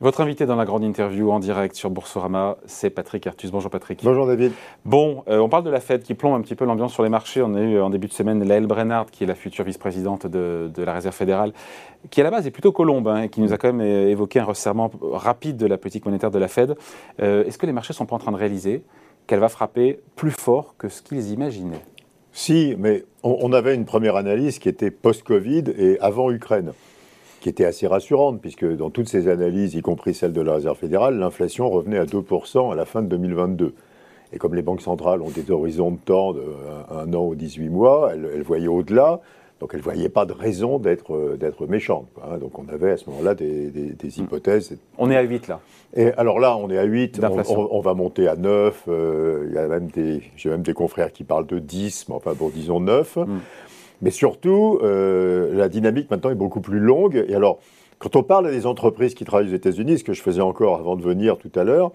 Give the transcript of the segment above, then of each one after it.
Votre invité dans la grande interview en direct sur Boursorama, c'est Patrick Artus. Bonjour Patrick. Bonjour David. Bon, euh, on parle de la Fed qui plombe un petit peu l'ambiance sur les marchés. On a eu en début de semaine Laëlle Brennard, qui est la future vice-présidente de, la Réserve fédérale, qui à la base est plutôt colombe, hein, et qui nous a quand même euh, évoqué un resserrement rapide de la politique monétaire de la Fed. Euh, est-ce que les marchés sont pas en train de réaliser qu'elle va frapper plus fort que ce qu'ils imaginaient? Si, mais on avait une première analyse qui était post-Covid et avant Ukraine qui était assez rassurante, puisque dans toutes ces analyses, y compris celle de la Réserve fédérale, l'inflation revenait à 2% à la fin de 2022. Et comme les banques centrales ont des horizons de temps de un, an ou 18 mois, elles, voyaient au-delà, donc elles ne voyaient pas de raison d'être, d'être méchantes. Hein. Donc on avait à ce moment-là des, des, hypothèses. On est à 8 là. Et alors là, on est à 8, on, va monter à 9. Euh, j'ai même des confrères qui parlent de 10, mais enfin bon, disons 9. Mais surtout, euh, la dynamique maintenant est beaucoup plus longue. Et alors, quand on parle des entreprises qui travaillent aux États-Unis, ce que je faisais encore avant de venir tout à l'heure,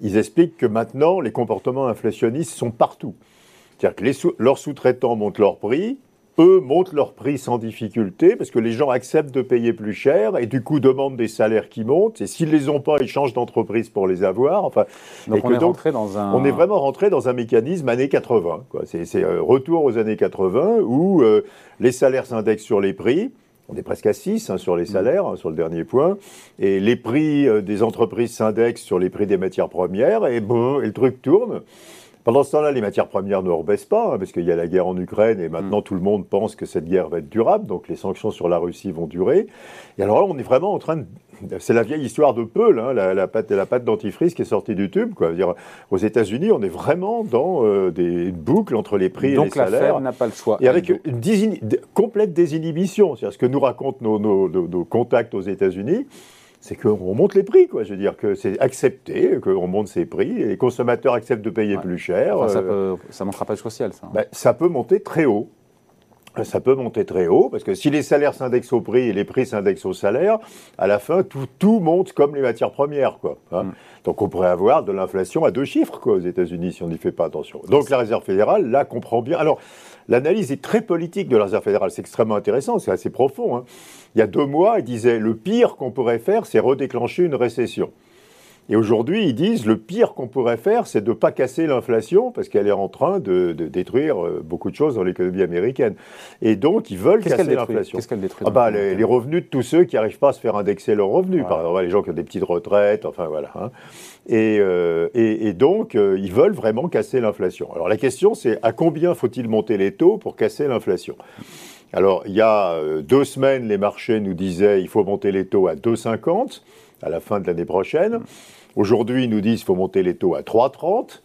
ils expliquent que maintenant, les comportements inflationnistes sont partout. C'est-à-dire que leurs sous-traitants montent leurs prix, eux montent leurs prix sans difficulté parce que les gens acceptent de payer plus cher et du coup demandent des salaires qui montent. Et s'ils les ont pas, ils changent d'entreprise pour les avoir. Enfin, donc on est rentré dans un. On est vraiment rentré dans un mécanisme années 80. C'est un retour aux années 80 où euh, les salaires s'indexent sur les prix. On est presque à 6 hein, sur les mm. salaires, hein, sur le dernier point. Et les prix euh, des entreprises s'indexent sur les prix des matières premières. Et bon, et le truc tourne. Pendant ce temps-là, les matières premières ne rebaissent pas, hein, parce qu'il y a la guerre en Ukraine et maintenant mm. tout le monde pense que cette guerre va être durable, donc les sanctions sur la Russie vont durer. Et alors là, on est vraiment en train de. C'est la vieille histoire de Peul, hein, la, pâte, la pâte dentifrice qui est sortie du tube. Quoi. Dire, aux États-Unis, on est vraiment dans euh, des boucles entre les prix et les salaires. Donc la Fed n'a pas le choix. Et avec une complète désinhibition. C'est ce que nous racontent nos contacts aux États-Unis c'est qu'on monte les prix, quoi. Je veux dire que c'est accepté qu'on monte ses prix et les consommateurs acceptent de payer plus cher. ça, ne montera pas jusqu'au ciel, ça. Ben, ça peut monter très haut. Ça peut monter très haut, parce que si les salaires s'indexent au prix et les prix s'indexent au salaire, à la fin, tout, monte comme les matières premières. Quoi, hein. mm. Donc on pourrait avoir de l'inflation à deux chiffres quoi, aux États-Unis si on n'y fait pas attention. Donc la Réserve fédérale, là, comprend bien. Alors, l'analyse est très politique de la Réserve fédérale, c'est extrêmement intéressant, c'est assez profond. Hein. Il y a deux mois, il disait le pire qu'on pourrait faire, c'est redéclencher une récession. Et aujourd'hui, ils disent le pire qu'on pourrait faire, c'est de ne pas casser l'inflation, parce qu'elle est en train de, détruire euh, beaucoup de choses dans l'économie américaine. Et donc, ils veulent casser l'inflation. Qu'est-ce qu'elle détruit ah bah, les, revenus de tous ceux qui n'arrivent pas à se faire indexer leurs revenus. Par exemple, les gens qui ont des petites retraites, enfin voilà. Hein. Euh, et, et, donc, euh, ils veulent vraiment casser l'inflation. Alors la question, c'est à combien faut-il monter les taux pour casser l'inflation? Alors, il y a deux semaines, les marchés nous disaient il faut monter les taux à 2,50 à la fin de l'année prochaine. Aujourd'hui, ils nous disent qu'il faut monter les taux à 3,30.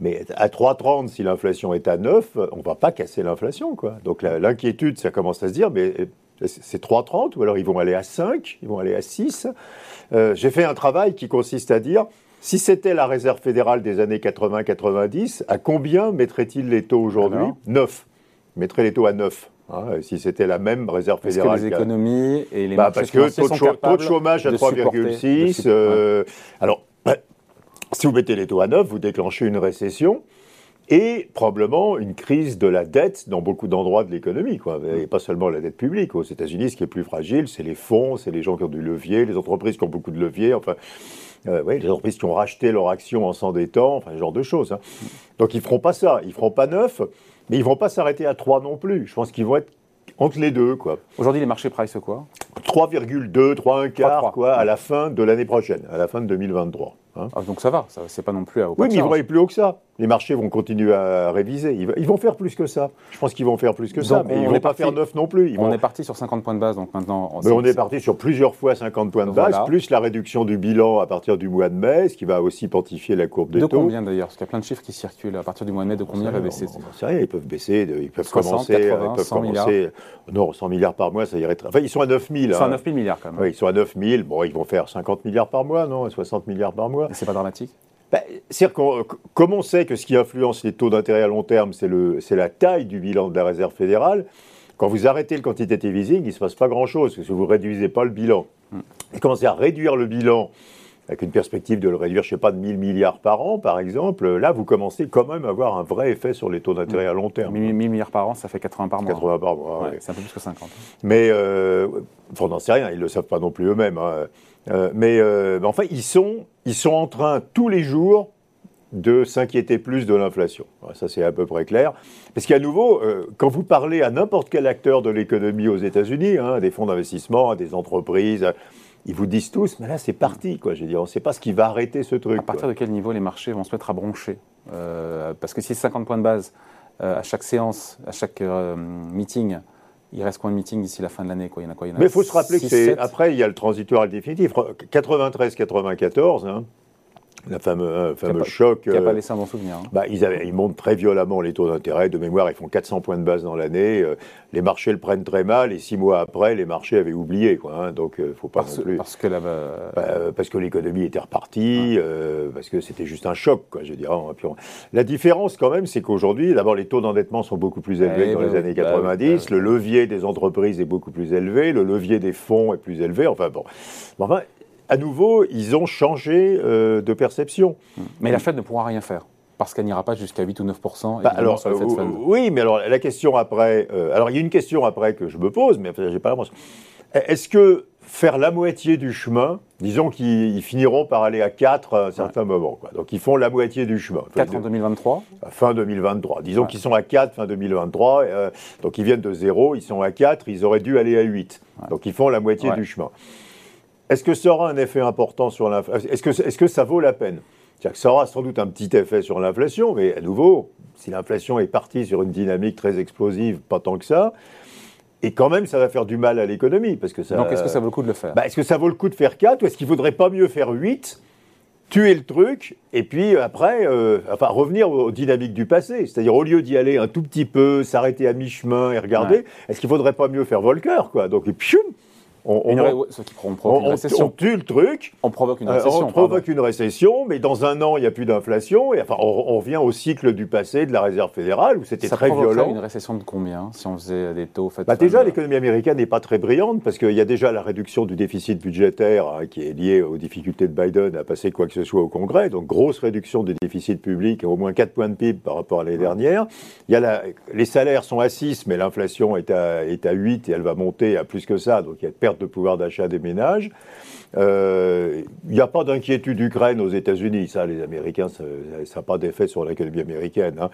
Mais à 3,30, si l'inflation est à 9, on ne va pas casser l'inflation. quoi. Donc l'inquiétude, ça commence à se dire, mais euh, c'est 3,30 ou alors ils vont aller à 5, ils vont aller à 6. Euh, j'ai fait un travail qui consiste à dire, si c'était la réserve fédérale des années 80-90, à combien mettrait-il les taux aujourd'hui? 9. Mettrait les taux à 9. Hein, si c'était la même réserve fédérale. Parce que les économies et les bah, Parce que taux de, chômage à 3,6. Euh, alors, bah, si vous mettez les taux à 9, vous déclenchez une récession et probablement une crise de la dette dans beaucoup d'endroits de l'économie. Et pas seulement la dette publique. Aux États-Unis, ce qui est plus fragile, c'est les fonds, c'est les gens qui ont du levier, les entreprises qui ont beaucoup de levier, enfin, euh, les entreprises qui ont racheté leurs actions en s'endettant, enfin, ce genre de choses. Hein. Donc ils ne feront pas ça, ils ne feront pas neuf. Mais ils ne vont pas s'arrêter à 3 non plus. Je pense qu'ils vont être entre les deux. quoi. Aujourd'hui, les marchés price quoi 3,2, 3, 1 quart, quoi, à la fin de l'année prochaine, à la fin de 2023. Hein. Ah, donc ça va, ça, c'est pas non plus à haut. Oui, mais ils vont aller plus haut que ça. Les marchés vont continuer à réviser. Ils, vont faire plus que ça. Je pense qu'ils vont faire plus que ça, mais ils ne vont pas faire neuf non plus. on est parti sur 50 points de base, donc maintenant. Mais on est parti sur plusieurs fois 50 points de base, plus la réduction du bilan à partir du mois de mai, ce qui va aussi pontifier la courbe des de taux. De combien d'ailleurs? Parce qu'il y a plein de chiffres qui circulent. À partir du mois de mai, de combien va baisser? Ils peuvent baisser, ils peuvent commencer. 80, ils peuvent 100 Milliards. Non, 100 milliards par mois, ça irait très. Enfin, ils sont à 9 000. Ils sont à 9 000 milliards quand même. Oui, ils sont à 9 000. Bon, ils vont faire 50 milliards par mois, non? 60 milliards par mois. C'est pas dramatique? Ben, cest comme on sait que ce qui influence les taux d'intérêt à long terme, c'est la taille du bilan de la réserve fédérale, quand vous arrêtez le quantitative easing, il ne se passe pas grand-chose, parce que vous ne réduisez pas le bilan. Hmm. commencez à réduire le bilan avec une perspective de le réduire, je ne sais pas, de 1000 milliards par an, par exemple, là, vous commencez quand même à avoir un vrai effet sur les taux d'intérêt à long terme. 1000 milliards par an, ça fait 80 par mois. 80 par mois, ouais, C'est un peu plus que 50. Mais, euh, on n'en sait rien, ils ne le savent pas non plus eux-mêmes. Hein. Euh, mais, euh, enfin, ils sont, ils sont en train, tous les jours, de s'inquiéter plus de l'inflation. Ça, c'est à peu près clair. Parce qu'à nouveau, euh, quand vous parlez à n'importe quel acteur de l'économie aux États-Unis, hein, des fonds d'investissement, des entreprises, ils vous disent tous, mais là, c'est parti. Quoi. Je veux dire, on ne sait pas ce qui va arrêter ce truc. À partir de quel niveau les marchés vont se mettre à broncher? Euh, Parce que si c'est 50 points de base à chaque séance, à chaque meeting, il reste combien de meetings d'ici la fin de l'année quoi? Il y en a quoi? Mais il faut se rappeler que c'est après il y a le transitoire et le définitif. 93-94, hein, fameux, euh, fameux choc. Qui n'a pas euh, laissé un bon souvenir. Hein. Bah, ils, avaient, ils, montent très violemment les taux d'intérêt. De mémoire, ils font 400 points de base dans l'année. Euh, les marchés le prennent très mal et six mois après, les marchés avaient oublié. Quoi, hein. donc, il faut pas parce, non plus. Parce que, bah, parce que l'économie était repartie, parce que c'était juste un choc. Quoi, je dirais. La différence, quand même, c'est qu'aujourd'hui, d'abord, les taux d'endettement sont beaucoup plus élevés que dans les bah années 90. Bah le levier des entreprises est beaucoup plus élevé. Le levier des fonds est plus élevé. Enfin, bon. Enfin, à nouveau, ils ont changé euh, de perception. Mais la Fed ne pourra rien faire parce qu'elle n'ira pas jusqu'à 8 ou 9 bah, alors, sur euh, Oui, mais alors la question après. Euh, alors il y a une question après que je me pose, mais j'ai pas la réponse. Est-ce que faire la moitié du chemin, disons qu'ils finiront par aller à 4 à un certain moment. Quoi. Donc ils font la moitié du chemin. 4 en 2023 Fin 2023. Disons qu'ils sont à 4 fin 2023. donc ils viennent de 0, ils sont à 4, ils auraient dû aller à 8. Donc ils font la moitié du chemin. Est-ce que ça aura un effet important sur l'inflation Est-ce que, est que, ça vaut la peine? Que ça aura sans doute un petit effet sur l'inflation, mais à nouveau, si l'inflation est partie sur une dynamique très explosive, pas tant que ça, et quand même, ça va faire du mal à l'économie. Parce que ça, Donc, est-ce que ça vaut le coup de le faire? Bah, Est-ce que ça vaut le coup de faire 4 ou est-ce qu'il ne faudrait pas mieux faire 8 tuer le truc et puis après, euh, enfin revenir aux dynamiques du passé, c'est-à-dire au lieu d'y aller un tout petit peu, s'arrêter à mi-chemin et regarder, est-ce qu'il faudrait pas mieux faire Volcker quoi? Donc et on, on, tue le truc. On provoque une récession. on provoque une récession, mais dans un an, il n'y a plus d'inflation. Et enfin, on, revient au cycle du passé de la Réserve fédérale où c'était très violent. une récession de combien si on faisait des taux bah, Déjà, l'économie américaine n'est pas très brillante parce qu'il y a déjà la réduction du déficit budgétaire hein, qui est liée aux difficultés de Biden à passer quoi que ce soit au Congrès. Donc, grosse réduction du déficit public, au moins 4 points de PIB par rapport à l'année dernière. Il y a la, les salaires sont à 6, mais l'inflation est à, est à 8 et elle va monter à plus que ça. Donc, il y a de perte de pouvoir d'achat des ménages. Il euh, n'y a pas d'inquiétude Ukraine aux États-Unis. Ça, les Américains, ça n'a pas d'effet sur l'économie américaine. Hein.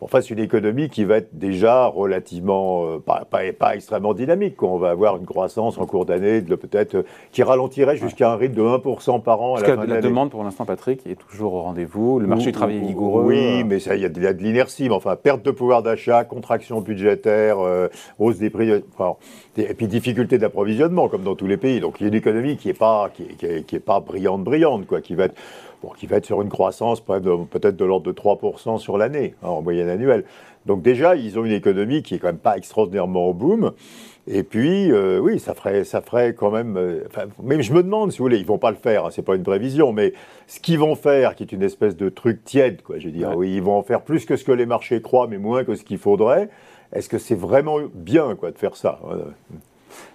Enfin, c'est une économie qui va être déjà relativement, euh, pas, pas, extrêmement dynamique. On va avoir une croissance en cours d'année peut-être qui ralentirait jusqu'à un rythme de 1% par an. à la, fin la demande, pour l'instant, Patrick, est toujours au rendez-vous. Le marché du travail est vigoureux. Oui, mais il y, a de l'inertie. Mais enfin, perte de pouvoir d'achat, contraction budgétaire, euh, hausse des prix, et puis difficulté d'approvisionnement, comme dans tous les pays. Donc, il y a une économie qui n'est pas qui, est, pas brillante, brillante, quoi, qui va être, qui va être sur une croissance peut-être de l'ordre de 3% sur l'année, hein, en moyenne annuelle. Donc déjà, ils ont une économie qui est quand même pas extraordinairement au boom. Et puis, euh, oui, ça ferait, ça ferait quand même. Euh, même je me demande, si vous voulez, ils vont pas le faire. Hein, c'est pas une prévision, mais ce qu'ils vont faire, qui est une espèce de truc tiède, quoi. Je veux dire, oui, ils vont en faire plus que ce que les marchés croient, mais moins que ce qu'il faudrait. Est-ce que c'est vraiment bien, quoi, de faire ça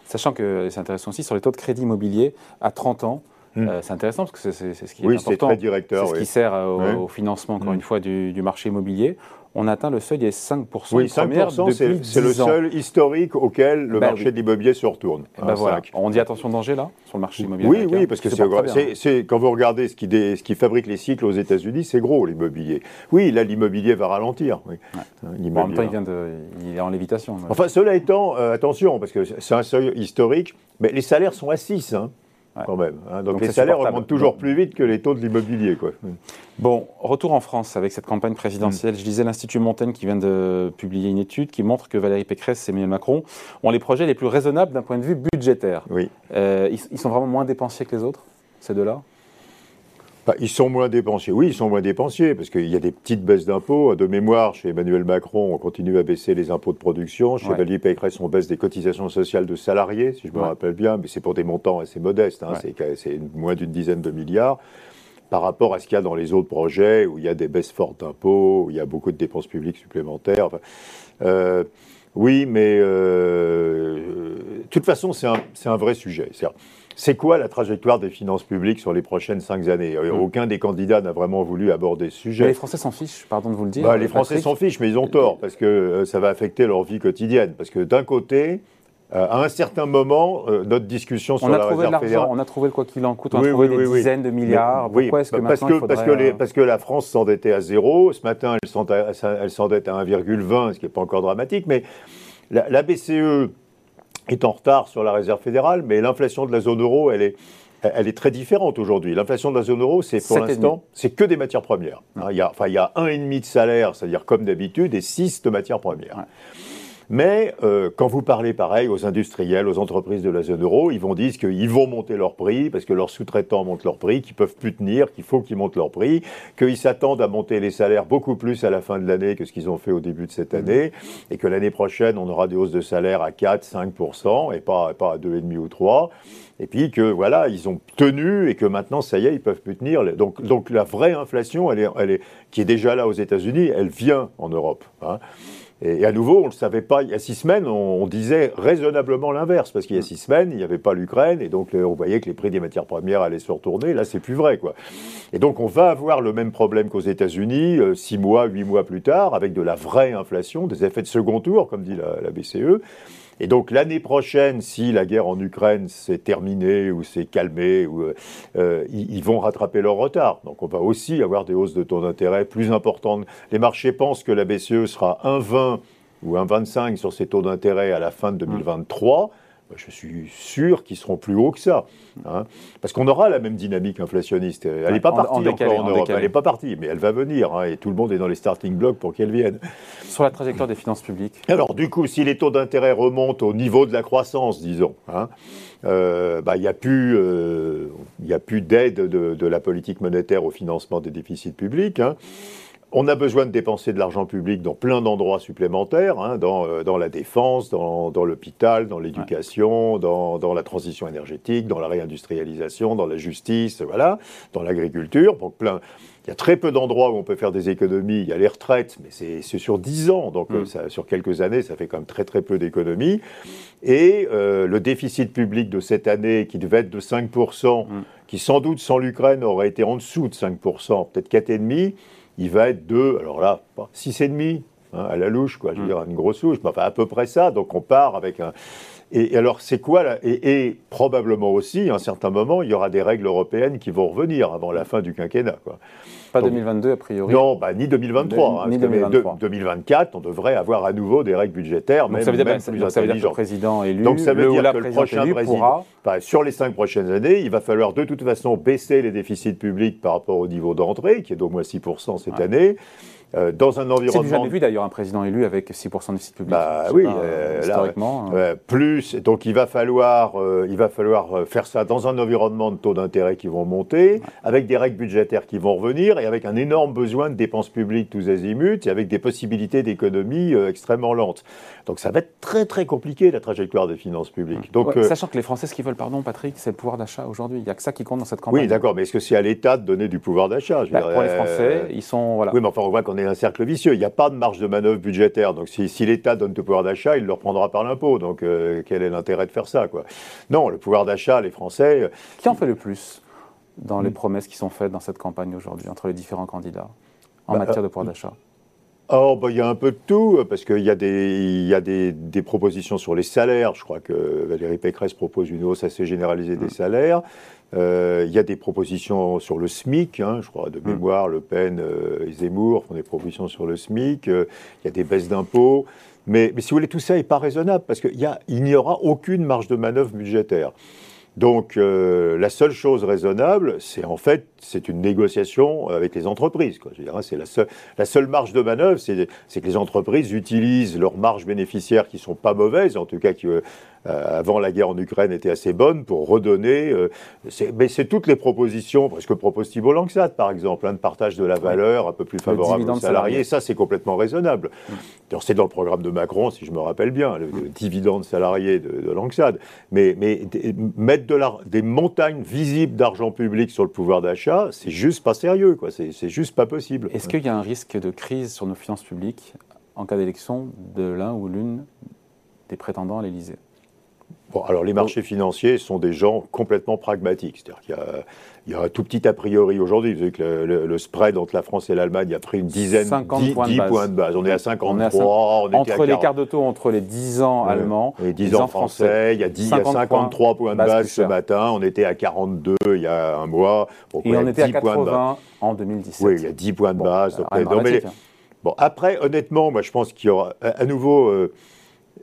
Sachant que c'est intéressant aussi sur les taux de crédit immobilier à 30 ans. Hmm. Euh, c'est intéressant parce que c'est ce qui est oui, important. Très directeur, c'est ce qui sert au, financement, encore hmm. une fois, du, marché immobilier on atteint le seuil des 5% oui, 5% c'est le seul historique auquel le bah marché de l'immobilier se retourne. Bah voilà. On dit attention danger là, sur le marché immobilier Oui, oui, parce que c'est quand vous regardez ce qui, ce qui fabrique les cycles aux États-Unis, c'est gros l'immobilier. Oui, là l'immobilier va ralentir. Oui. en même temps, il, vient de, il est en lévitation. Enfin, cela étant, euh, attention, parce que c'est un seuil historique, mais les salaires sont à 6 quand même. Hein. Donc, les salaires toujours plus vite que les taux de l'immobilier. Quoi. Bon, retour en France avec cette campagne présidentielle. Je disais l'Institut Montaigne qui vient de publier une étude qui montre que Valérie Pécresse et Emmanuel Macron ont les projets les plus raisonnables d'un point de vue budgétaire. Oui. Euh, ils, sont vraiment moins dépensiers que les autres, ces deux-là? Bah, ils sont moins dépensiers. Oui, ils sont moins dépensiers parce qu'il y a des petites baisses d'impôts. De mémoire, chez Emmanuel Macron, on continue à baisser les impôts de production. Chez Valérie Pécresse, on baisse des cotisations sociales de salariés, si je me rappelle bien, mais c'est pour des montants assez modestes. Hein. C'est moins d'une dizaine de milliards par rapport à ce qu'il y a dans les autres projets où il y a des baisses fortes d'impôts, où il y a beaucoup de dépenses publiques supplémentaires. Euh, oui, mais euh, de toute façon, c'est un, un, vrai sujet. C'est quoi la trajectoire des finances publiques sur les prochaines cinq années mm. Aucun des candidats n'a vraiment voulu aborder ce sujet. les Français s'en fichent, pardon de vous le dire. Bah, les Français s'en fichent, mais ils ont tort, parce que ça va affecter leur vie quotidienne. Parce que d'un côté, euh, à un certain moment, euh, notre discussion sur on a la trouvé réserve fédérale... On a trouvé le quoi qu'il en coûte, on a trouvé des dizaines de milliards. Pourquoi est-ce que parce que, parce, que les, parce que la France s'endettait à zéro. Ce matin, elle s'endette à 1,20, ce qui n'est pas encore dramatique. Mais la, la, BCE est en retard sur la réserve fédérale, mais l'inflation de la zone euro, elle est, elle est très différente aujourd'hui. L'inflation de la zone euro, c'est pour l'instant, c'est que des matières premières. Hein, il, y a, enfin, il y a un et demi de salaire, c'est-à-dire comme d'habitude, et six de matières premières. Mais euh, quand vous parlez pareil aux industriels, aux entreprises de la zone euro, ils vont dire qu'ils vont monter leurs prix parce que leurs sous-traitants montent leurs prix, qu'ils peuvent plus tenir, qu'il faut qu'ils montent leurs prix, qu'ils s'attendent à monter les salaires beaucoup plus à la fin de l'année que ce qu'ils ont fait au début de cette année, et que l'année prochaine, on aura des hausses de salaire à 4, 5%, et pas, pas à 2,5 ou 3 et puis que voilà, ils ont tenu et que maintenant, ça y est, ils peuvent plus tenir. Donc, donc la vraie inflation, elle est, elle est, qui est déjà là aux États-Unis, elle vient en Europe. Hein. Et, à nouveau, on ne le savait pas. Il y a six semaines, on, disait raisonnablement l'inverse, parce qu'il y a six semaines, il n'y avait pas l'Ukraine, et donc on voyait que les prix des matières premières allaient se retourner. Là, c'est plus vrai, quoi. Et donc, on va avoir le même problème qu'aux États-Unis, euh, six mois, huit mois plus tard, avec de la vraie inflation, des effets de second tour, comme dit la, la BCE. Et donc l'année prochaine, si la guerre en Ukraine s'est terminée ou s'est calmée, ou, euh, euh, ils, vont rattraper leur retard. Donc on va aussi avoir des hausses de taux d'intérêt plus importantes. Les marchés pensent que la BCE sera 1,20 ou 1,25 sur ses taux d'intérêt à la fin de 2023. Bah, je suis sûr qu'ils seront plus hauts que ça. Hein. parce qu'on aura la même dynamique inflationniste. Elle n'est pas partie encore en, Europe, elle n'est pas partie, mais elle va venir. Hein, et tout le monde est dans les starting blocks pour qu'elle vienne. Sur la trajectoire des finances publiques Alors, du coup, si les taux d'intérêt remontent au niveau de la croissance, disons, hein, euh, bah, il n'y a plus, euh, plus d'aide de, de, la politique monétaire au financement des déficits publics. On a besoin de dépenser de l'argent public dans plein d'endroits supplémentaires, hein, dans, euh, dans, la défense, dans, l'hôpital, dans l'éducation, dans, dans, la transition énergétique, dans la réindustrialisation, dans la justice, voilà, dans l'agriculture. Donc plein, il y a très peu d'endroits où on peut faire des économies. Il y a les retraites, mais c'est sur 10 ans, donc euh, mm. ça, sur quelques années, ça fait quand même très très peu d'économies. Et euh, le déficit public de cette année, qui devait être de 5%, mm. qui sans doute sans l'Ukraine aurait été en dessous de 5%, peut-être 4,5%, il va être de, alors là, 6,5 hein, à la louche, quoi, je veux mm. dire, une grosse louche, enfin à peu près ça, donc on part avec un... Et, alors, c'est quoi là et, probablement aussi, à un certain moment, il y aura des règles européennes qui vont revenir avant la fin du quinquennat. Quoi. Pas 2022, a priori Non, bah, ni 2023. ni 2023. 2024, on devrait avoir à nouveau des règles budgétaires, donc même, ça veut dire, même plus donc ça veut dire que le président élu, donc ça veut le, dire que le prochain président, pourra... sur les cinq prochaines années, il va falloir de toute façon baisser les déficits publics par rapport au niveau d'entrée, qui est d'au moins 6% cette année. Euh, dans un environnement. C'est jamais vu d'ailleurs un président élu avec 6% de site public. Bah oui, euh, historiquement. Hein. plus, donc il va falloir, euh, il va falloir faire ça dans un environnement de taux d'intérêt qui vont monter, avec des règles budgétaires qui vont revenir et avec un énorme besoin de dépenses publiques tous azimuts et avec des possibilités d'économie extrêmement lentes. Donc ça va être très très compliqué la trajectoire des finances publiques. Donc, sachant que les Français, ce qu'ils veulent, pardon Patrick, c'est le pouvoir d'achat aujourd'hui. Il n'y a que ça qui compte dans cette campagne. Oui, d'accord, mais est-ce que c'est à l'État de donner du pouvoir d'achat? Bah, Pour les Français, ils sont. Voilà. Oui, mais enfin, on voit qu'on un cercle vicieux. Il n'y a pas de marge de manœuvre budgétaire. Donc si, l'État donne du pouvoir d'achat, il le reprendra par l'impôt. Donc euh, quel est l'intérêt de faire ça quoi? Non, le pouvoir d'achat, les Français. Euh, qui en fait le plus? Dans les hmm. promesses qui sont faites dans cette campagne aujourd'hui entre les différents candidats en bah, matière de pouvoir euh, d'achat Oh, bah, il y a un peu de tout, parce qu'il y a, des, y a des, des, propositions sur les salaires. Je crois que Valérie Pécresse propose une hausse assez généralisée des hmm. salaires. Euh, il y a des propositions sur le SMIC, hein, je crois, de hmm. mémoire, Le Pen euh, et Zemmour font des propositions sur le SMIC. Euh, il y a des baisses d'impôts. Mais, mais, si vous voulez, tout ça n'est pas raisonnable, parce qu'il n'y aura aucune marge de manœuvre budgétaire. Donc la seule chose raisonnable, c'est en fait c'est une négociation avec les entreprises. Quoi. Hein, c'est la, seule, la seule marge de manœuvre, c'est, que les entreprises utilisent leurs marges bénéficiaires qui sont pas mauvaises, en tout cas qui euh, avant la guerre en Ukraine était assez bonne pour redonner. Euh, mais c'est toutes les propositions, parce que propose Thibault Langsat, par exemple, un hein, de partage de la valeur un peu plus favorable aux salariés. Ça, c'est complètement raisonnable. C'est dans le programme de Macron, si je me rappelle bien, le, dividende salarié de, de Langsat. Mais, mais mettre de des montagnes visibles d'argent public sur le pouvoir d'achat, c'est juste pas sérieux, quoi. C'est juste pas possible. Est-ce qu'il y a un risque de crise sur nos finances publiques en cas d'élection de l'un ou l'une des prétendants à l'Élysée? Bon, alors les marchés financiers sont des gens complètement pragmatiques. C'est-à-dire qu'il y a, il y a un tout petit a priori aujourd'hui. Vous savez que le, spread entre la France et l'Allemagne a pris une dizaine, 50 10, points, de base. On est à 53. On est entre l'écart de taux entre les 10 ans allemands et 10 ans français, il y a, 10, 53 points, de base, ce matin. On était à 42 il y a un mois. et on était à 80 en 2017. Oui, il y a 10 points de base. Hein. bon, après, honnêtement, moi je pense qu'il y aura à nouveau. Euh, euh,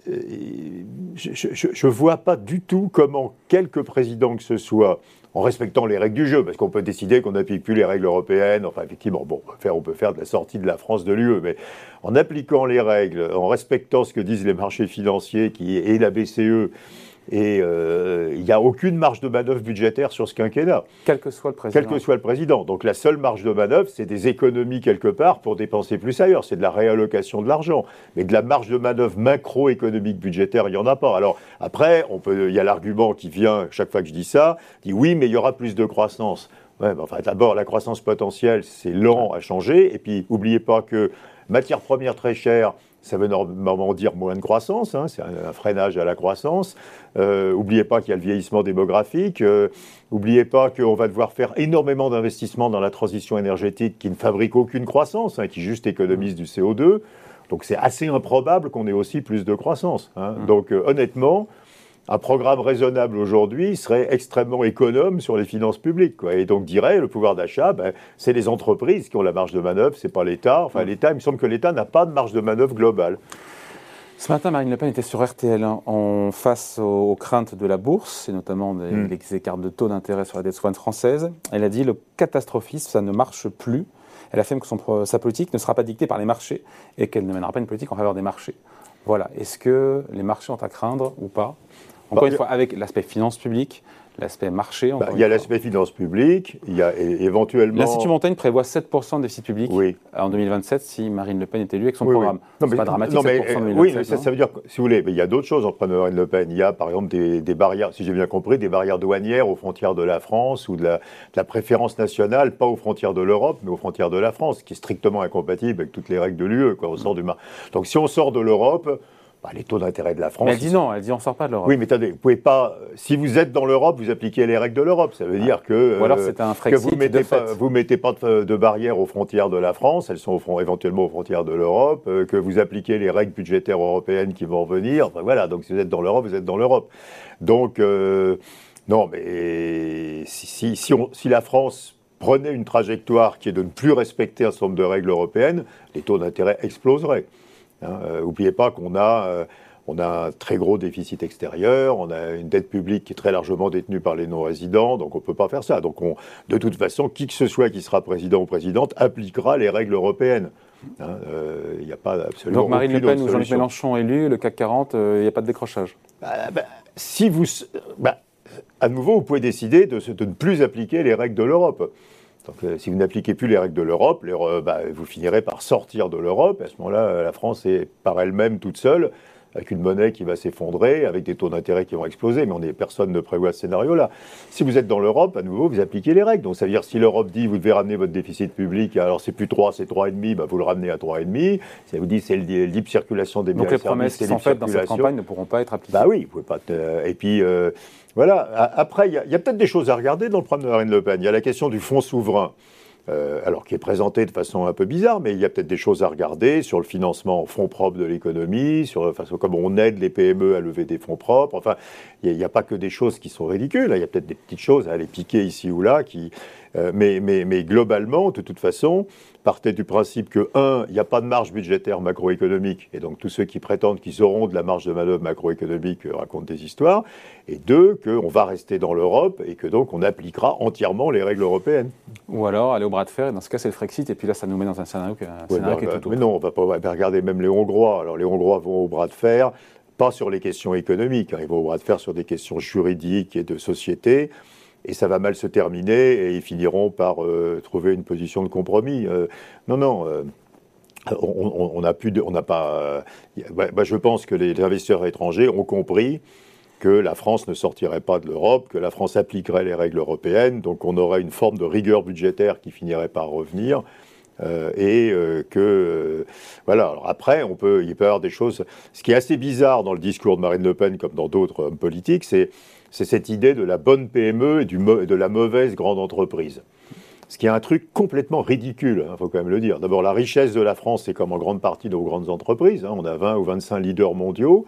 je ne vois pas du tout comment quelques présidents que ce soit, en respectant les règles du jeu, parce qu'on peut décider qu'on n'applique plus les règles européennes, enfin effectivement, bon, on peut, faire, on peut faire de la sortie de la France de l'UE, mais en appliquant les règles, en respectant ce que disent les marchés financiers qui, et la BCE, et euh, il n'y a aucune marge de manœuvre budgétaire sur ce quinquennat. Quel que soit le président. Quel que soit le président. Donc la seule marge de manœuvre, c'est des économies quelque part pour dépenser plus ailleurs. C'est de la réallocation de l'argent. Mais de la marge de manœuvre macroéconomique budgétaire, il n'y en a pas. Alors après, il y a l'argument qui vient, chaque fois que je dis ça, dit oui, mais il y aura plus de croissance. Ouais, enfin, d'abord, la croissance potentielle, c'est lent à changer. Et puis, n'oubliez pas que matières premières très chères, ça veut normalement dire moins de croissance, hein, c'est un, freinage à la croissance. Euh, oubliez pas qu'il y a le vieillissement démographique. Euh, oubliez pas qu'on va devoir faire énormément d'investissements dans la transition énergétique qui ne fabrique aucune croissance, hein, qui juste économise du CO2. Donc c'est assez improbable qu'on ait aussi plus de croissance. Hein. Mmh. Donc euh, honnêtement, un programme raisonnable aujourd'hui serait extrêmement économe sur les finances publiques. Et donc dirait, le pouvoir d'achat, ben, c'est les entreprises qui ont la marge de manœuvre, c'est pas l'État. Enfin, mm. l'État, il me semble que l'État n'a pas de marge de manœuvre globale. Ce matin, Marine Le Pen était sur RTL en hein, face aux, craintes de la bourse, et notamment des, mm. écarts de taux d'intérêt sur la dette soignante française. Elle a dit le catastrophisme, ça ne marche plus. Elle affirme que son, sa politique ne sera pas dictée par les marchés et qu'elle ne mènera pas une politique en faveur des marchés. Voilà. Est-ce que les marchés ont à craindre ou pas? Encore bah, une fois, avec l'aspect finance publique, l'aspect marché. Bah, il y a l'aspect finance publique, il y a éventuellement. L'Institut Montaigne prévoit 7% de déficit public en 2027 si Marine Le Pen est élue avec son programme. Non, mais, pas dramatique, 7% Oui, mais ça, veut dire, si vous voulez, mais il y a d'autres choses entre Marine Le Pen. Il y a par exemple des, barrières, si j'ai bien compris, des barrières douanières aux frontières de la France ou de la, de la préférence nationale, pas aux frontières de l'Europe, mais aux frontières de la France, qui est strictement incompatible avec toutes les règles de l'UE. du Donc si on sort de l'Europe, bah, les taux d'intérêt de la France. Mais elle dit non, elle dit on sort pas de l'Europe. Oui, mais attendez, vous pouvez pas. Si vous êtes dans l'Europe, vous appliquez les règles de l'Europe. Ça veut dire que. Ou alors c'est un que vous mettez pas, vous mettez pas de, barrières aux frontières de la France. Elles sont éventuellement aux frontières de l'Europe. Euh, que vous appliquez les règles budgétaires européennes qui vont venir. voilà. Donc si vous êtes dans l'Europe, vous êtes dans l'Europe. Donc euh, non, mais si, si, si la France prenait une trajectoire qui est de ne plus respecter un certain nombre de règles européennes, les taux d'intérêt exploseraient. N'oubliez hein. euh, pas qu'on a, euh, on a un très gros déficit extérieur, on a une dette publique qui est très largement détenue par les non-résidents, donc on ne peut pas faire ça. Donc on, de toute façon, qui que ce soit qui sera président ou présidente appliquera les règles européennes. Hein, euh, il n'y a pas absolument Donc Marine Le Pen ou Jean-Luc Mélenchon élu, le CAC 40, il n'y a pas de décrochage bah, bah, Si vous... Bah, à nouveau, vous pouvez décider de, de ne plus appliquer les règles de l'Europe. Donc, euh, si vous n'appliquez plus les règles de l'Europe, bah, vous finirez par sortir de l'Europe. À ce moment-là, euh, la France est par elle-même toute seule, avec une monnaie qui va s'effondrer, avec des taux d'intérêt qui vont exploser. Mais on est, personne ne prévoit ce scénario-là. Si vous êtes dans l'Europe, à nouveau, vous appliquez les règles. Donc, ça veut dire si l'Europe dit vous devez ramener votre déficit public, alors c'est plus 3, c'est 3,5, bah, vous le ramenez à 3,5. Si elle vous dit c'est libre circulation des biens Donc, les promesses qui sont faites dans cette campagne ne pourront pas être appliquées. Bah oui, vous pouvez pas. et puis. Euh, voilà. Après, il y a, peut-être des choses à regarder dans le problème de Marine Le Pen. Il y a la question du fonds souverain. Euh, alors qui est présenté de façon un peu bizarre, mais il y a peut-être des choses à regarder sur le financement en fonds propres de l'économie, sur la façon comme on aide les PME à lever des fonds propres. Enfin, il n'y a, pas que des choses qui sont ridicules, il y a peut-être des petites choses à aller piquer ici ou là qui, euh, mais, mais, mais, globalement, de toute façon, partez du principe que, un, il n'y a pas de marge budgétaire macroéconomique, et donc tous ceux qui prétendent qu'ils auront de la marge de manœuvre macroéconomique euh, racontent des histoires, et deux, qu'on va rester dans l'Europe et que donc on appliquera entièrement les règles européennes. Ou alors aller au bras de fer, et dans ce cas c'est le Frexit, et puis là ça nous met dans un scénario, qui est tout Mais non, on va pas regarder même les Hongrois. Alors les Hongrois vont au bras de fer, pas sur les questions économiques, hein. ils vont au bras de fer sur des questions juridiques et de société et ça va mal se terminer et ils finiront par euh, trouver une position de compromis. Euh, non, non. Euh, on n'a plus, on n'a pas. Bah, je pense que les investisseurs étrangers ont compris que la France ne sortirait pas de l'Europe, que la France appliquerait les règles européennes, donc on aurait une forme de rigueur budgétaire qui finirait par revenir, et que voilà. Alors après, on peut, il peut y avoir des choses. Ce qui est assez bizarre dans le discours de Marine Le Pen, comme dans d'autres hommes politiques, c'est cette idée de la bonne PME et du, de la mauvaise grande entreprise. Ce qui est un truc complètement ridicule, il hein, faut quand même le dire. D'abord, la richesse de la France, c'est comme en grande partie nos grandes entreprises. Hein. on a 20 ou 25 leaders mondiaux.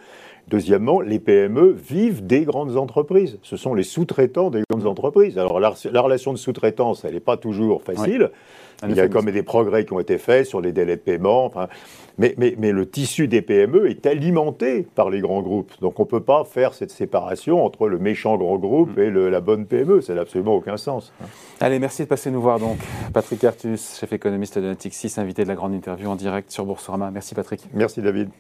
Deuxièmement, les PME vivent des grandes entreprises. Ce sont les sous-traitants des grandes entreprises. Alors, la, relation de sous-traitance, elle n'est pas toujours facile. Il y a quand même des progrès qui ont été faits sur les délais de paiement. Enfin, mais, mais, mais, le tissu des PME est alimenté par les grands groupes. Donc on ne peut pas faire cette séparation entre le méchant grand groupe mm. et la bonne PME. Ça n'a absolument aucun sens. Allez, merci de passer nous voir donc. Patrick Artus, chef économiste de Natixis, invité de la grande interview en direct sur Boursorama. Merci Patrick. Merci David.